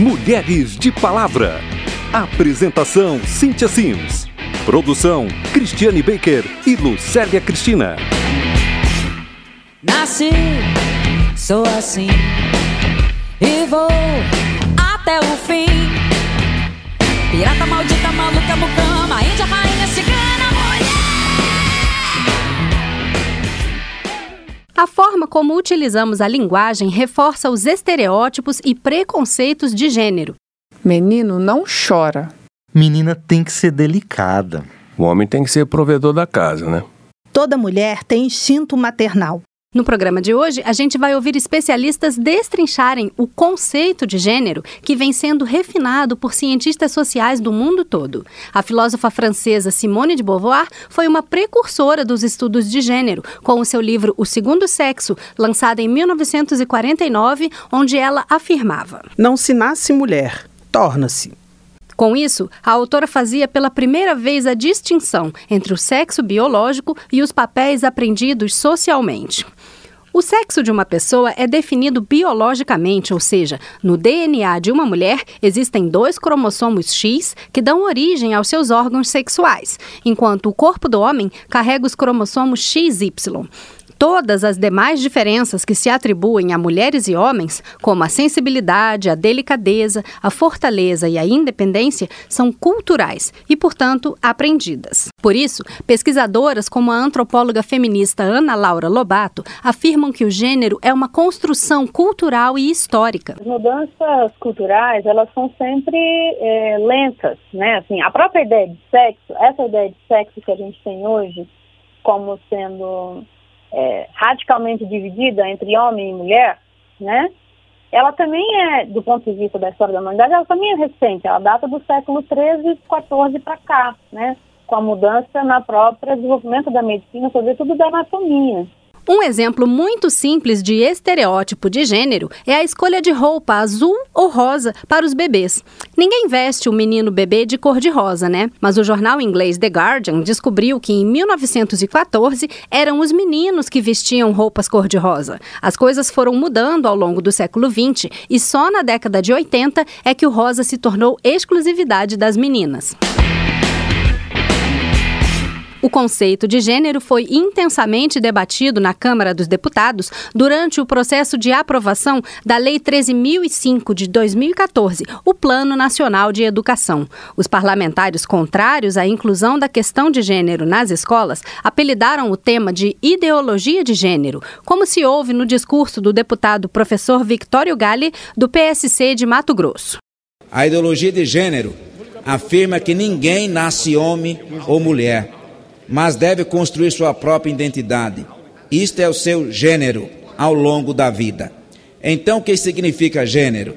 Mulheres de Palavra. Apresentação Cíntia Sims. Produção Cristiane Baker e Lucélia Cristina. Nasci, sou assim e vou até o fim. Pirata maldita, maluca, mucama, índia, rainha, A forma como utilizamos a linguagem reforça os estereótipos e preconceitos de gênero. Menino não chora. Menina tem que ser delicada. O homem tem que ser provedor da casa, né? Toda mulher tem instinto maternal. No programa de hoje, a gente vai ouvir especialistas destrincharem o conceito de gênero que vem sendo refinado por cientistas sociais do mundo todo. A filósofa francesa Simone de Beauvoir foi uma precursora dos estudos de gênero, com o seu livro O Segundo Sexo, lançado em 1949, onde ela afirmava: Não se nasce mulher, torna-se. Com isso, a autora fazia pela primeira vez a distinção entre o sexo biológico e os papéis aprendidos socialmente. O sexo de uma pessoa é definido biologicamente, ou seja, no DNA de uma mulher existem dois cromossomos X que dão origem aos seus órgãos sexuais, enquanto o corpo do homem carrega os cromossomos XY. Todas as demais diferenças que se atribuem a mulheres e homens, como a sensibilidade, a delicadeza, a fortaleza e a independência, são culturais e, portanto, aprendidas. Por isso, pesquisadoras como a antropóloga feminista Ana Laura Lobato afirmam que o gênero é uma construção cultural e histórica. As mudanças culturais, elas são sempre é, lentas, né? Assim, a própria ideia de sexo, essa ideia de sexo que a gente tem hoje, como sendo é, radicalmente dividida entre homem e mulher, né? Ela também é, do ponto de vista da história da humanidade, ela também é recente, ela data do século XIII, XIV para cá, né? Com a mudança na própria desenvolvimento da medicina, sobretudo da anatomia. Um exemplo muito simples de estereótipo de gênero é a escolha de roupa azul ou rosa para os bebês. Ninguém veste o menino bebê de cor de rosa, né? Mas o jornal inglês The Guardian descobriu que em 1914 eram os meninos que vestiam roupas cor-de-rosa. As coisas foram mudando ao longo do século 20 e só na década de 80 é que o rosa se tornou exclusividade das meninas. O conceito de gênero foi intensamente debatido na Câmara dos Deputados durante o processo de aprovação da Lei 13.005 de 2014, o Plano Nacional de Educação. Os parlamentares contrários à inclusão da questão de gênero nas escolas apelidaram o tema de ideologia de gênero, como se houve no discurso do deputado professor Victório Gale, do PSC de Mato Grosso. A ideologia de gênero afirma que ninguém nasce homem ou mulher mas deve construir sua própria identidade. Isto é o seu gênero ao longo da vida. Então, o que significa gênero?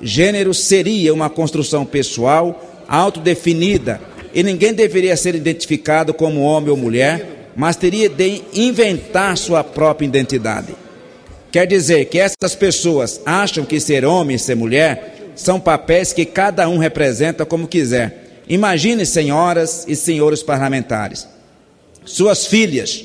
Gênero seria uma construção pessoal, autodefinida, e ninguém deveria ser identificado como homem ou mulher, mas teria de inventar sua própria identidade. Quer dizer que essas pessoas acham que ser homem e ser mulher são papéis que cada um representa como quiser. Imagine, senhoras e senhores parlamentares, suas filhas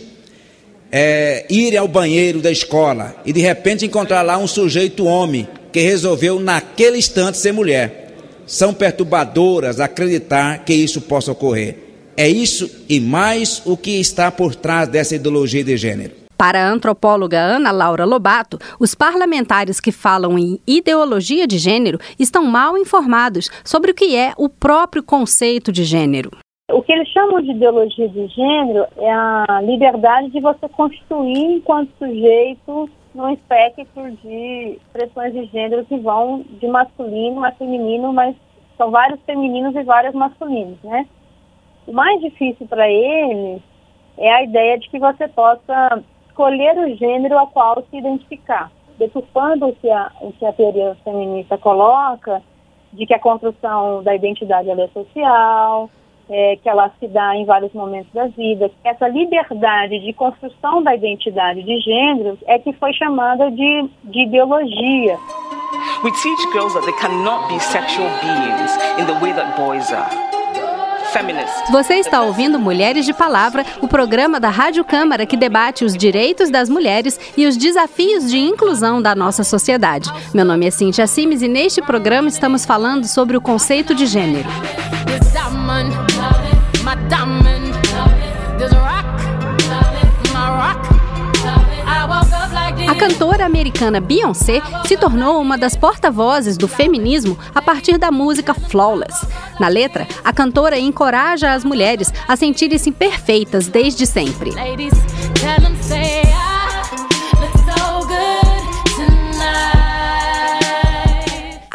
é, irem ao banheiro da escola e de repente encontrar lá um sujeito homem que resolveu naquele instante ser mulher. São perturbadoras acreditar que isso possa ocorrer. É isso e mais o que está por trás dessa ideologia de gênero. Para a antropóloga Ana Laura Lobato, os parlamentares que falam em ideologia de gênero estão mal informados sobre o que é o próprio conceito de gênero. O que eles chamam de ideologia de gênero é a liberdade de você construir enquanto sujeito num espectro de expressões de gênero que vão de masculino a feminino, mas são vários femininos e vários masculinos, né? O mais difícil para eles é a ideia de que você possa escolher o gênero ao qual se identificar, deturpando o que a, o que a teoria feminista coloca, de que a construção da identidade é social, é, que ela se dá em vários momentos da vida. Essa liberdade de construção da identidade de gênero é que foi chamada de, de ideologia. We teach girls that they cannot be sexual beings in the way that boys are. Você está ouvindo Mulheres de Palavra, o programa da Rádio Câmara que debate os direitos das mulheres e os desafios de inclusão da nossa sociedade. Meu nome é Cintia Simes e neste programa estamos falando sobre o conceito de gênero. A cantora americana Beyoncé se tornou uma das porta-vozes do feminismo a partir da música Flawless. Na letra, a cantora encoraja as mulheres a sentirem-se perfeitas desde sempre.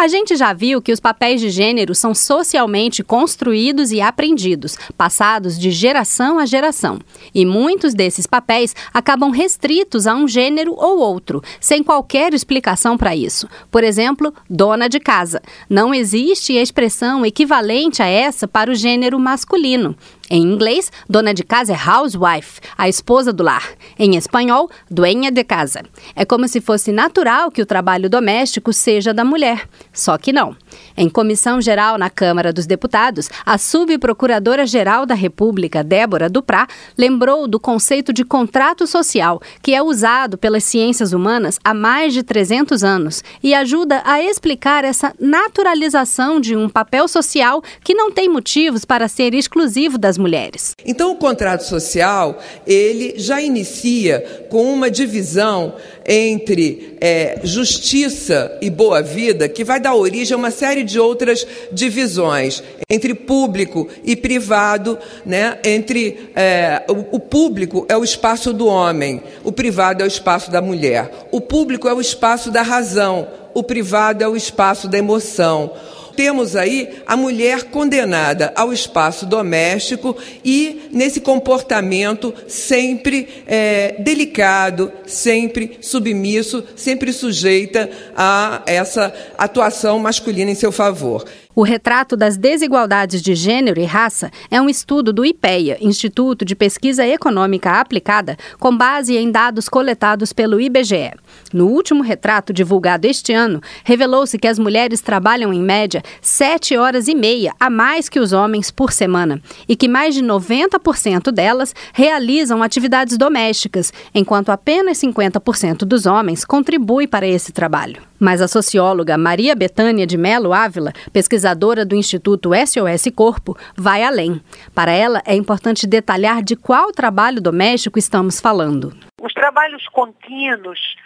A gente já viu que os papéis de gênero são socialmente construídos e aprendidos, passados de geração a geração. E muitos desses papéis acabam restritos a um gênero ou outro, sem qualquer explicação para isso. Por exemplo, dona de casa. Não existe expressão equivalente a essa para o gênero masculino. Em inglês, dona de casa é housewife, a esposa do lar. Em espanhol, dueña de casa. É como se fosse natural que o trabalho doméstico seja da mulher. Só que não. Em comissão geral na Câmara dos Deputados, a subprocuradora-geral da República, Débora Duprá, lembrou do conceito de contrato social, que é usado pelas ciências humanas há mais de 300 anos e ajuda a explicar essa naturalização de um papel social que não tem motivos para ser exclusivo das mulheres. Então, o contrato social, ele já inicia com uma divisão entre é, justiça e boa vida, que vai dar origem a uma série de outras divisões entre público e privado, né? Entre é, o, o público é o espaço do homem, o privado é o espaço da mulher. O público é o espaço da razão, o privado é o espaço da emoção temos aí a mulher condenada ao espaço doméstico e nesse comportamento sempre é, delicado, sempre submisso, sempre sujeita a essa atuação masculina em seu favor. O retrato das desigualdades de gênero e raça é um estudo do IPEA, Instituto de Pesquisa Econômica Aplicada, com base em dados coletados pelo IBGE. No último retrato divulgado este ano, revelou-se que as mulheres trabalham em média sete horas e meia a mais que os homens por semana e que mais de 90% delas realizam atividades domésticas, enquanto apenas 50% dos homens contribuem para esse trabalho. Mas a socióloga Maria Betânia de Melo Ávila, pesquisadora do Instituto SOS Corpo, vai além. Para ela, é importante detalhar de qual trabalho doméstico estamos falando. Os trabalhos contínuos,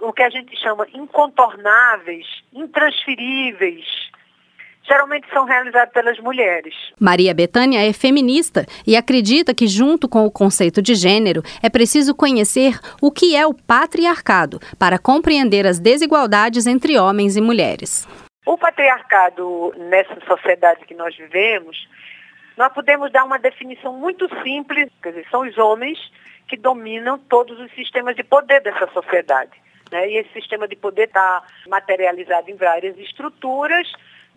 o que a gente chama incontornáveis, intransferíveis, geralmente são realizados pelas mulheres. Maria Betânia é feminista e acredita que, junto com o conceito de gênero, é preciso conhecer o que é o patriarcado para compreender as desigualdades entre homens e mulheres. O patriarcado nessa sociedade que nós vivemos, nós podemos dar uma definição muito simples, quer dizer, são os homens que dominam todos os sistemas de poder dessa sociedade. Né? E esse sistema de poder está materializado em várias estruturas,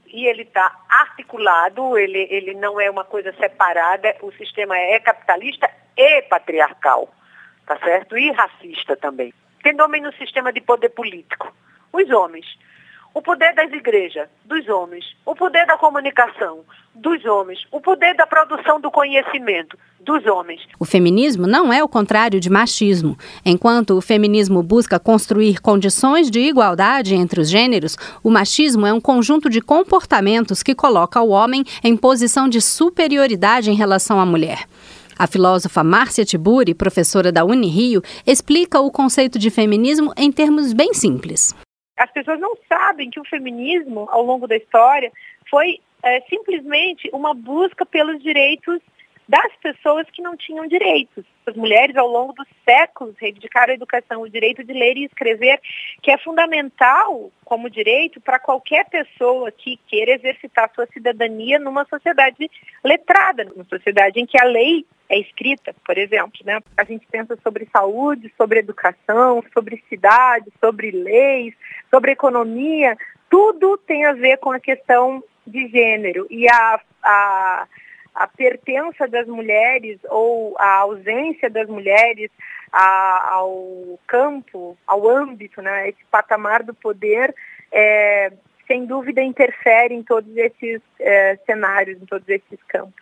e ele está articulado, ele, ele não é uma coisa separada, o sistema é capitalista e patriarcal, tá certo? E racista também. Quem domina o sistema de poder político? Os homens. O poder das igrejas, dos homens. O poder da comunicação, dos homens. O poder da produção do conhecimento, dos homens. O feminismo não é o contrário de machismo. Enquanto o feminismo busca construir condições de igualdade entre os gêneros, o machismo é um conjunto de comportamentos que coloca o homem em posição de superioridade em relação à mulher. A filósofa Márcia Tiburi, professora da Unirio, explica o conceito de feminismo em termos bem simples. As pessoas não sabem que o feminismo, ao longo da história, foi é, simplesmente uma busca pelos direitos das pessoas que não tinham direitos. As mulheres, ao longo dos séculos, reivindicaram a educação, o direito de ler e escrever, que é fundamental como direito para qualquer pessoa que queira exercitar sua cidadania numa sociedade letrada, numa sociedade em que a lei é escrita, por exemplo. Né? A gente pensa sobre saúde, sobre educação, sobre cidade, sobre leis, sobre economia, tudo tem a ver com a questão de gênero. E a, a, a pertença das mulheres ou a ausência das mulheres a, ao campo, ao âmbito, né, esse patamar do poder, é, sem dúvida interfere em todos esses é, cenários, em todos esses campos.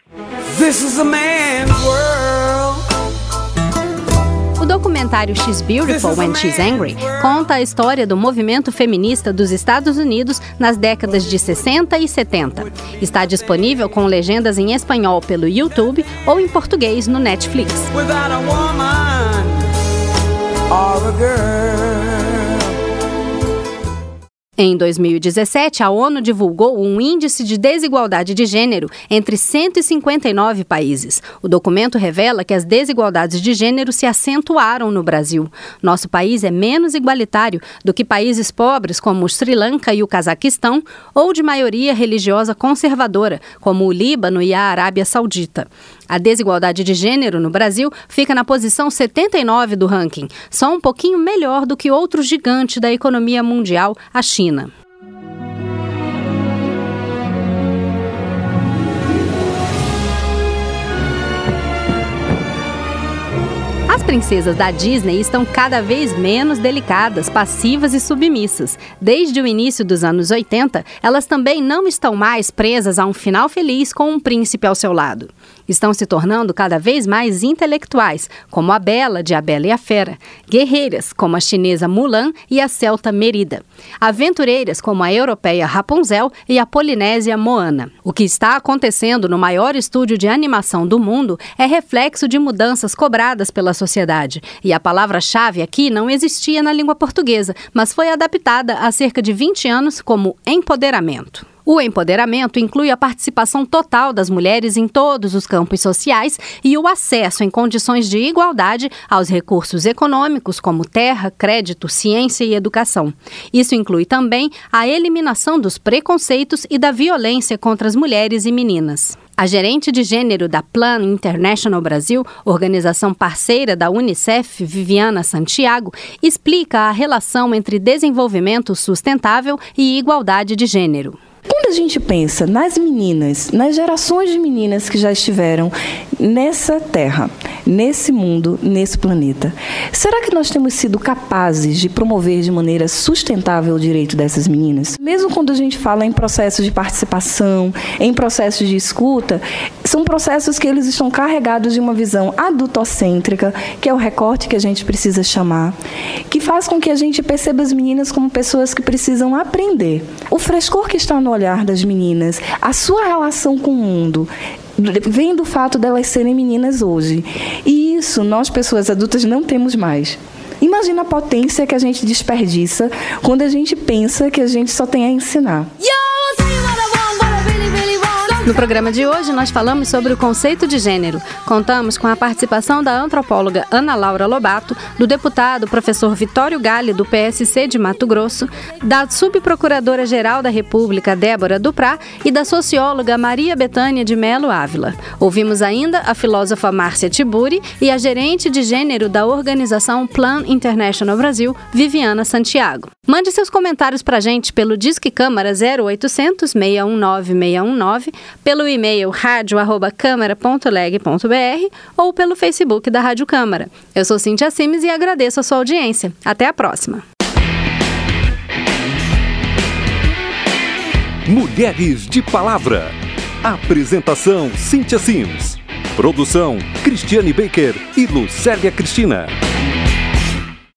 Documentário She's Beautiful When She's Angry conta a história do movimento feminista dos Estados Unidos nas décadas de 60 e 70. Está disponível com legendas em espanhol pelo YouTube ou em português no Netflix. Em 2017, a ONU divulgou um índice de desigualdade de gênero entre 159 países. O documento revela que as desigualdades de gênero se acentuaram no Brasil. Nosso país é menos igualitário do que países pobres como o Sri Lanka e o Cazaquistão, ou de maioria religiosa conservadora, como o Líbano e a Arábia Saudita. A desigualdade de gênero no Brasil fica na posição 79 do ranking, só um pouquinho melhor do que outro gigante da economia mundial, a China. As princesas da Disney estão cada vez menos delicadas, passivas e submissas. Desde o início dos anos 80, elas também não estão mais presas a um final feliz com um príncipe ao seu lado estão se tornando cada vez mais intelectuais, como a Bela de A Bela e a Fera, guerreiras, como a chinesa Mulan e a celta Merida, aventureiras, como a europeia Rapunzel e a polinésia Moana. O que está acontecendo no maior estúdio de animação do mundo é reflexo de mudanças cobradas pela sociedade, e a palavra-chave aqui não existia na língua portuguesa, mas foi adaptada há cerca de 20 anos como empoderamento. O empoderamento inclui a participação total das mulheres em todos os campos sociais e o acesso em condições de igualdade aos recursos econômicos, como terra, crédito, ciência e educação. Isso inclui também a eliminação dos preconceitos e da violência contra as mulheres e meninas. A gerente de gênero da Plan International Brasil, organização parceira da Unicef, Viviana Santiago, explica a relação entre desenvolvimento sustentável e igualdade de gênero. Quando a gente pensa nas meninas, nas gerações de meninas que já estiveram nessa terra, nesse mundo, nesse planeta, será que nós temos sido capazes de promover de maneira sustentável o direito dessas meninas? Mesmo quando a gente fala em processos de participação, em processos de escuta, são processos que eles estão carregados de uma visão adultocêntrica, que é o recorte que a gente precisa chamar, que faz com que a gente perceba as meninas como pessoas que precisam aprender. O frescor que está no olhar das meninas, a sua relação com o mundo, vem do fato delas serem meninas hoje. E isso nós, pessoas adultas, não temos mais. Imagina a potência que a gente desperdiça quando a gente pensa que a gente só tem a ensinar. No programa de hoje, nós falamos sobre o conceito de gênero. Contamos com a participação da antropóloga Ana Laura Lobato, do deputado professor Vitório Gale, do PSC de Mato Grosso, da subprocuradora-geral da República, Débora Duprá, e da socióloga Maria Betânia de Melo Ávila. Ouvimos ainda a filósofa Márcia Tiburi e a gerente de gênero da organização Plan International Brasil, Viviana Santiago. Mande seus comentários para a gente pelo Disque Câmara 0800 619 619 pelo e-mail radio@câmara.leg.br ou pelo Facebook da Rádio Câmara. Eu sou Cintia Simes e agradeço a sua audiência. Até a próxima. Mulheres de Palavra. Apresentação Cintia Sims. Produção Cristiane Baker e Lucélia Cristina.